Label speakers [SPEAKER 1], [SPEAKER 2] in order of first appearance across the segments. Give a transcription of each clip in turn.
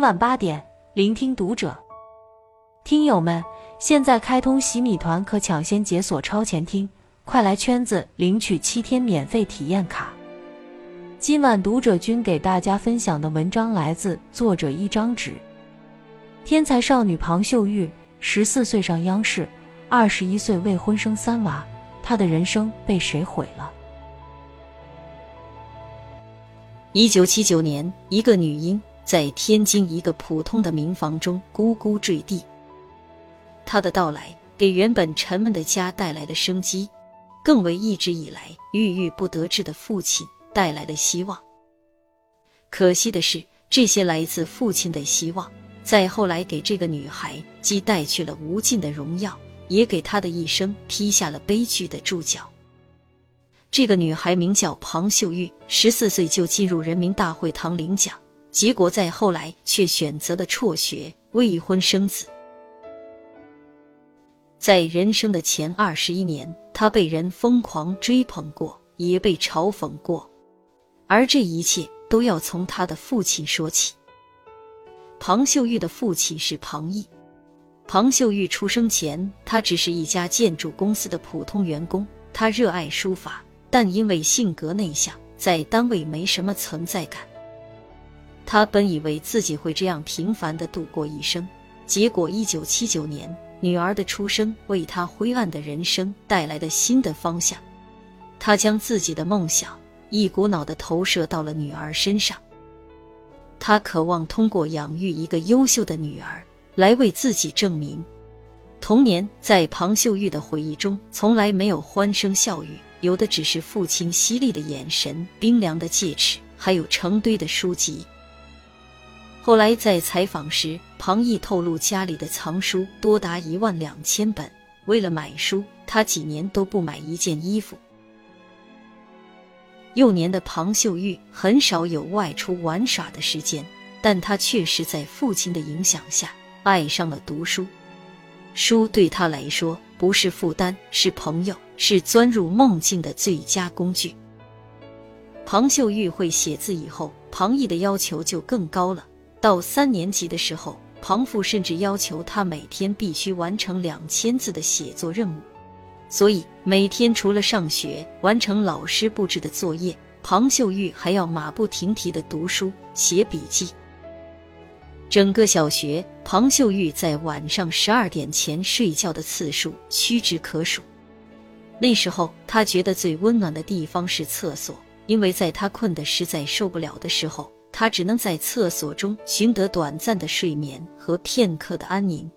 [SPEAKER 1] 晚八点，聆听读者。听友们，现在开通洗米团，可抢先解锁超前听，快来圈子领取七天免费体验卡。今晚读者君给大家分享的文章来自作者一张纸。天才少女庞秀玉，十四岁上央视，二十一岁未婚生三娃，她的人生被谁毁了？
[SPEAKER 2] 一九七九年，一个女婴在天津一个普通的民房中咕咕坠地。她的到来给原本沉闷的家带来了生机，更为一直以来郁郁不得志的父亲带来了希望。可惜的是，这些来自父亲的希望，在后来给这个女孩既带去了无尽的荣耀，也给她的一生踢下了悲剧的注脚。这个女孩名叫庞秀玉，十四岁就进入人民大会堂领奖，结果在后来却选择了辍学，未婚生子。在人生的前二十一年，他被人疯狂追捧过，也被嘲讽过，而这一切都要从他的父亲说起。庞秀玉的父亲是庞毅。庞秀玉出生前，他只是一家建筑公司的普通员工，他热爱书法。但因为性格内向，在单位没什么存在感。他本以为自己会这样平凡的度过一生，结果一九七九年女儿的出生为他灰暗的人生带来了新的方向。他将自己的梦想一股脑的投射到了女儿身上。他渴望通过养育一个优秀的女儿来为自己证明。童年在庞秀玉的回忆中，从来没有欢声笑语。有的只是父亲犀利的眼神、冰凉的戒尺，还有成堆的书籍。后来在采访时，庞毅透露家里的藏书多达一万两千本。为了买书，他几年都不买一件衣服。幼年的庞秀玉很少有外出玩耍的时间，但她确实在父亲的影响下爱上了读书。书对他来说不是负担，是朋友。是钻入梦境的最佳工具。庞秀玉会写字以后，庞毅的要求就更高了。到三年级的时候，庞父甚至要求他每天必须完成两千字的写作任务。所以每天除了上学、完成老师布置的作业，庞秀玉还要马不停蹄的读书、写笔记。整个小学，庞秀玉在晚上十二点前睡觉的次数屈指可数。那时候，他觉得最温暖的地方是厕所，因为在他困得实在受不了的时候，他只能在厕所中寻得短暂的睡眠和片刻的安宁。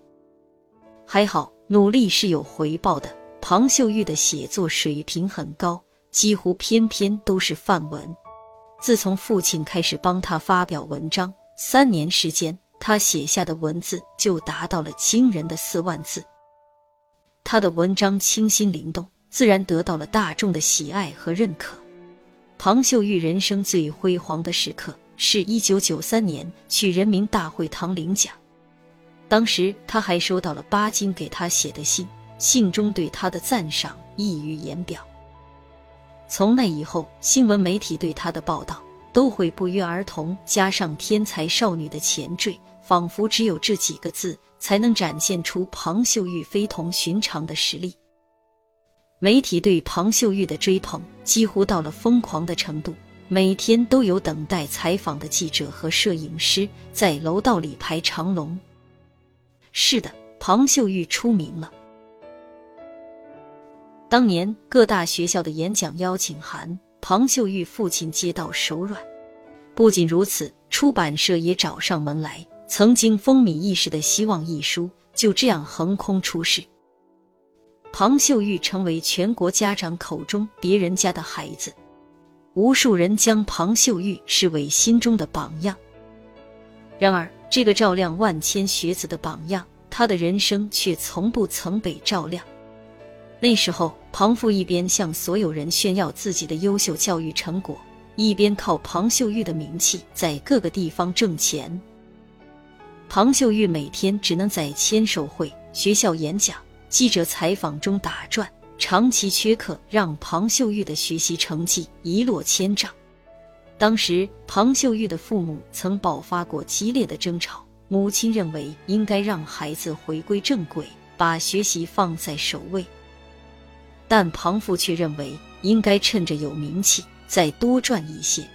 [SPEAKER 2] 还好，努力是有回报的。庞秀玉的写作水平很高，几乎篇篇都是范文。自从父亲开始帮他发表文章，三年时间，他写下的文字就达到了惊人的四万字。他的文章清新灵动。自然得到了大众的喜爱和认可。庞秀玉人生最辉煌的时刻是一九九三年去人民大会堂领奖，当时他还收到了巴金给他写的信，信中对他的赞赏溢于言表。从那以后，新闻媒体对他的报道都会不约而同加上“天才少女”的前缀，仿佛只有这几个字才能展现出庞秀玉非同寻常的实力。媒体对庞秀玉的追捧几乎到了疯狂的程度，每天都有等待采访的记者和摄影师在楼道里排长龙。是的，庞秀玉出名了。当年各大学校的演讲邀请函，庞秀玉父亲接到手软。不仅如此，出版社也找上门来。曾经风靡一时的《希望》一书就这样横空出世。庞秀玉成为全国家长口中别人家的孩子，无数人将庞秀玉视为心中的榜样。然而，这个照亮万千学子的榜样，他的人生却从不曾被照亮。那时候，庞父一边向所有人炫耀自己的优秀教育成果，一边靠庞秀玉的名气在各个地方挣钱。庞秀玉每天只能在签售会、学校演讲。记者采访中打转，长期缺课让庞秀玉的学习成绩一落千丈。当时庞秀玉的父母曾爆发过激烈的争吵，母亲认为应该让孩子回归正轨，把学习放在首位，但庞父却认为应该趁着有名气再多赚一些。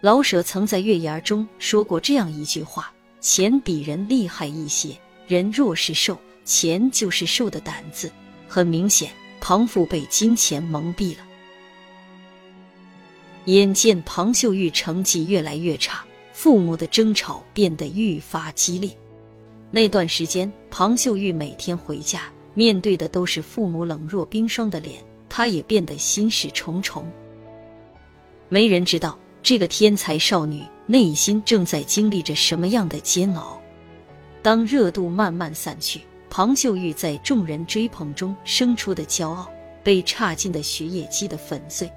[SPEAKER 2] 老舍曾在《月牙》中说过这样一句话：“钱比人厉害一些，人若是瘦，钱就是瘦的胆子。”很明显，庞父被金钱蒙蔽了。眼见庞秀玉成绩越来越差，父母的争吵变得愈发激烈。那段时间，庞秀玉每天回家，面对的都是父母冷若冰霜的脸，她也变得心事重重。没人知道这个天才少女内心正在经历着什么样的煎熬。当热度慢慢散去，庞秀玉在众人追捧中生出的骄傲，被差劲的学业击得粉碎。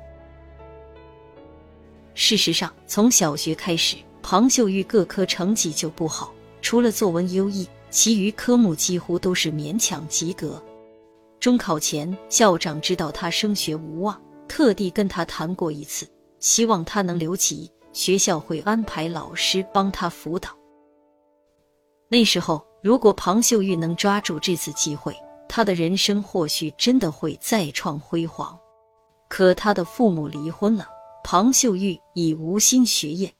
[SPEAKER 2] 事实上，从小学开始，庞秀玉各科成绩就不好，除了作文优异，其余科目几乎都是勉强及格。中考前，校长知道他升学无望，特地跟他谈过一次，希望他能留级，学校会安排老师帮他辅导。那时候，如果庞秀玉能抓住这次机会，他的人生或许真的会再创辉煌。可他的父母离婚了。庞秀玉已无心学业。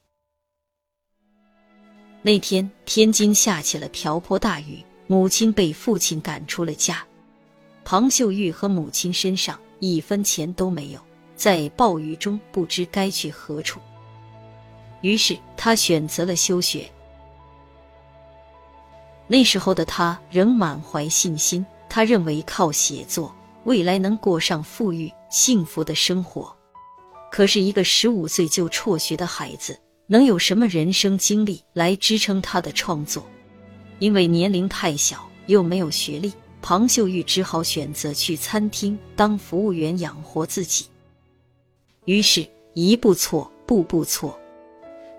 [SPEAKER 2] 那天，天津下起了瓢泼大雨，母亲被父亲赶出了家。庞秀玉和母亲身上一分钱都没有，在暴雨中不知该去何处。于是，他选择了休学。那时候的他仍满怀信心，他认为靠写作，未来能过上富裕幸福的生活。可是，一个十五岁就辍学的孩子，能有什么人生经历来支撑他的创作？因为年龄太小，又没有学历，庞秀玉只好选择去餐厅当服务员养活自己。于是，一步错，步步错。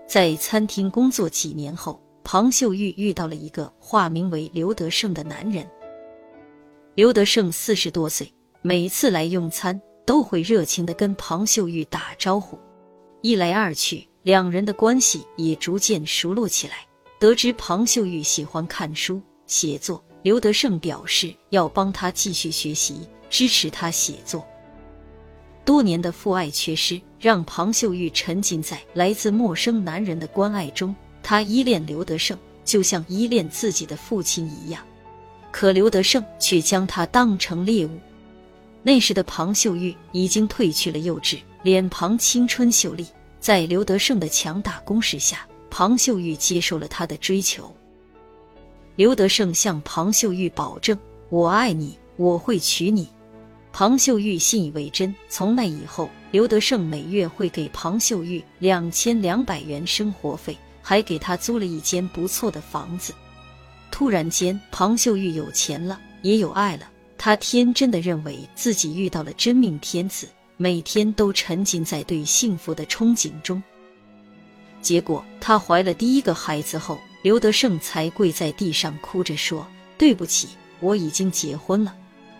[SPEAKER 2] 在餐厅工作几年后，庞秀玉遇到了一个化名为刘德胜的男人。刘德胜四十多岁，每次来用餐。都会热情地跟庞秀玉打招呼，一来二去，两人的关系也逐渐熟络起来。得知庞秀玉喜欢看书写作，刘德胜表示要帮他继续学习，支持他写作。多年的父爱缺失，让庞秀玉沉浸在来自陌生男人的关爱中。他依恋刘德胜，就像依恋自己的父亲一样。可刘德胜却将他当成猎物。那时的庞秀玉已经褪去了幼稚，脸庞青春秀丽。在刘德胜的强大攻势下，庞秀玉接受了他的追求。刘德胜向庞秀玉保证：“我爱你，我会娶你。”庞秀玉信以为真。从那以后，刘德胜每月会给庞秀玉两千两百元生活费，还给他租了一间不错的房子。突然间，庞秀玉有钱了，也有爱了。她天真的认为自己遇到了真命天子，每天都沉浸在对幸福的憧憬中。结果，她怀了第一个孩子后，刘德胜才跪在地上哭着说：“对不起，我已经结婚了。”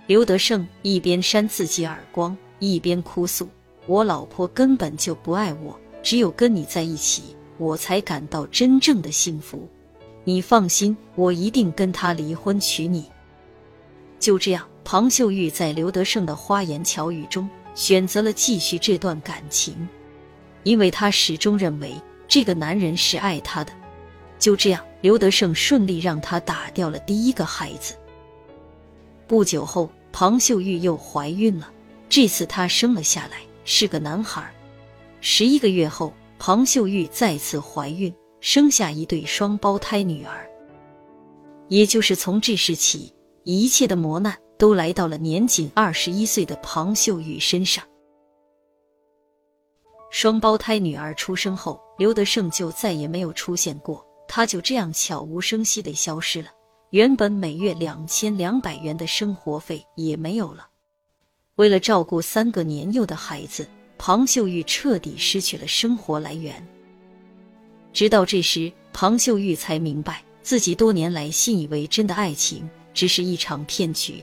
[SPEAKER 2] 刘德胜一边扇自己耳光，一边哭诉：“我老婆根本就不爱我，只有跟你在一起，我才感到真正的幸福。你放心，我一定跟他离婚，娶你。”就这样。庞秀玉在刘德胜的花言巧语中选择了继续这段感情，因为她始终认为这个男人是爱她的。就这样，刘德胜顺利让她打掉了第一个孩子。不久后，庞秀玉又怀孕了，这次她生了下来，是个男孩。十一个月后，庞秀玉再次怀孕，生下一对双胞胎女儿。也就是从这时起，一切的磨难。都来到了年仅二十一岁的庞秀玉身上。双胞胎女儿出生后，刘德胜就再也没有出现过，他就这样悄无声息的消失了。原本每月两千两百元的生活费也没有了。为了照顾三个年幼的孩子，庞秀玉彻底失去了生活来源。直到这时，庞秀玉才明白，自己多年来信以为真的爱情只是一场骗局。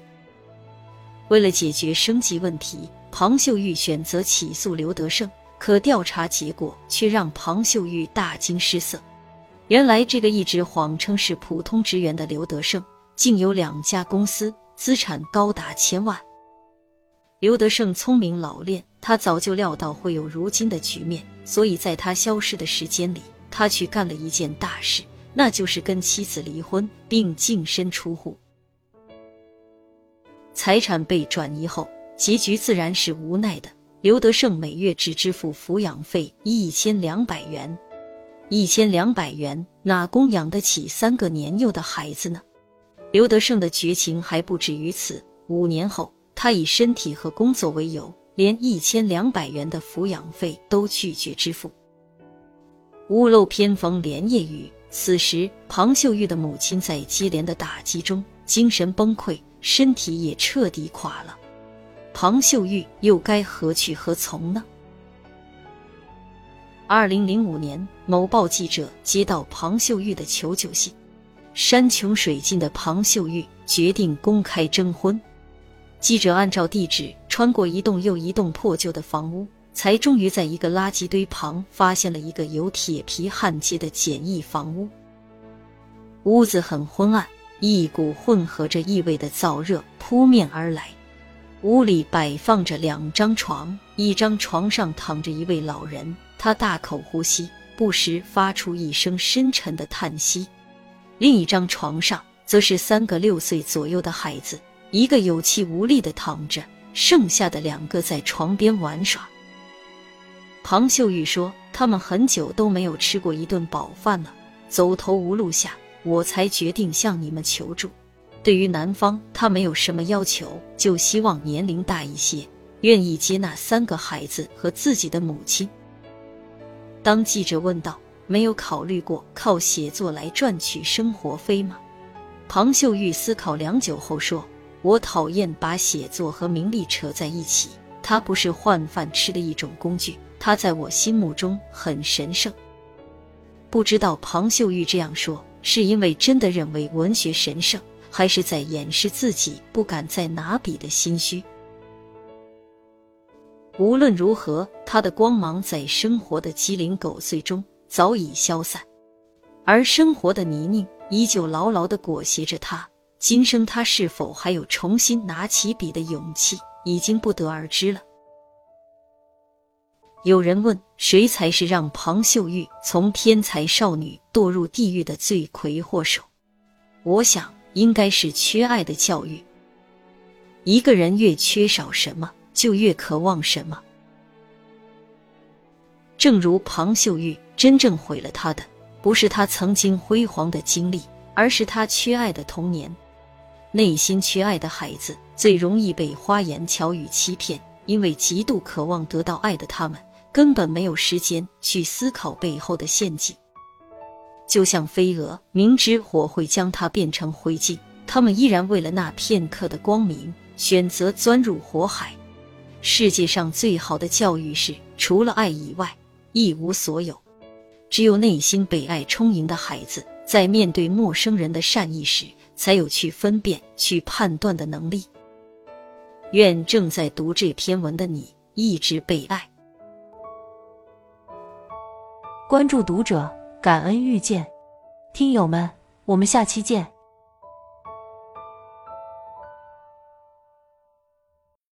[SPEAKER 2] 为了解决生计问题，庞秀玉选择起诉刘德胜，可调查结果却让庞秀玉大惊失色。原来，这个一直谎称是普通职员的刘德胜，竟有两家公司，资产高达千万。刘德胜聪明老练，他早就料到会有如今的局面，所以在他消失的时间里，他去干了一件大事，那就是跟妻子离婚，并净身出户。财产被转移后，结局自然是无奈的。刘德胜每月只支付抚养费一千两百元。一千两百元哪供养得起三个年幼的孩子呢？刘德胜的绝情还不止于此。五年后，他以身体和工作为由，连一千两百元的抚养费都拒绝支付。屋漏偏逢连夜雨，此时庞秀玉的母亲在接连的打击中精神崩溃，身体也彻底垮了。庞秀玉又该何去何从呢？二零零五年，某报记者接到庞秀玉的求救信，山穷水尽的庞秀玉决定公开征婚。记者按照地址穿过一栋又一栋破旧的房屋，才终于在一个垃圾堆旁发现了一个有铁皮焊接的简易房屋。屋子很昏暗，一股混合着异味的燥热扑面而来。屋里摆放着两张床，一张床上躺着一位老人。他大口呼吸，不时发出一声深沉的叹息。另一张床上则是三个六岁左右的孩子，一个有气无力的躺着，剩下的两个在床边玩耍。庞秀玉说：“他们很久都没有吃过一顿饱饭了，走投无路下，我才决定向你们求助。对于男方，他没有什么要求，就希望年龄大一些，愿意接纳三个孩子和自己的母亲。”当记者问道：“没有考虑过靠写作来赚取生活费吗？”庞秀玉思考良久后说：“我讨厌把写作和名利扯在一起，它不是换饭吃的一种工具，它在我心目中很神圣。”不知道庞秀玉这样说是因为真的认为文学神圣，还是在掩饰自己不敢再拿笔的心虚。无论如何，他的光芒在生活的鸡零狗碎中早已消散，而生活的泥泞依旧牢牢的裹挟着他。今生他是否还有重新拿起笔的勇气，已经不得而知了。有人问：谁才是让庞秀玉从天才少女堕入地狱的罪魁祸首？我想，应该是缺爱的教育。一个人越缺少什么？就越渴望什么。正如庞秀玉真正毁了他的，不是他曾经辉煌的经历，而是他缺爱的童年。内心缺爱的孩子最容易被花言巧语欺骗，因为极度渴望得到爱的他们，根本没有时间去思考背后的陷阱。就像飞蛾，明知火会将它变成灰烬，他们依然为了那片刻的光明，选择钻入火海。世界上最好的教育是，除了爱以外，一无所有。只有内心被爱充盈的孩子，在面对陌生人的善意时，才有去分辨、去判断的能力。愿正在读这篇文的你，一直被爱。
[SPEAKER 1] 关注读者，感恩遇见，听友们，我们下期见。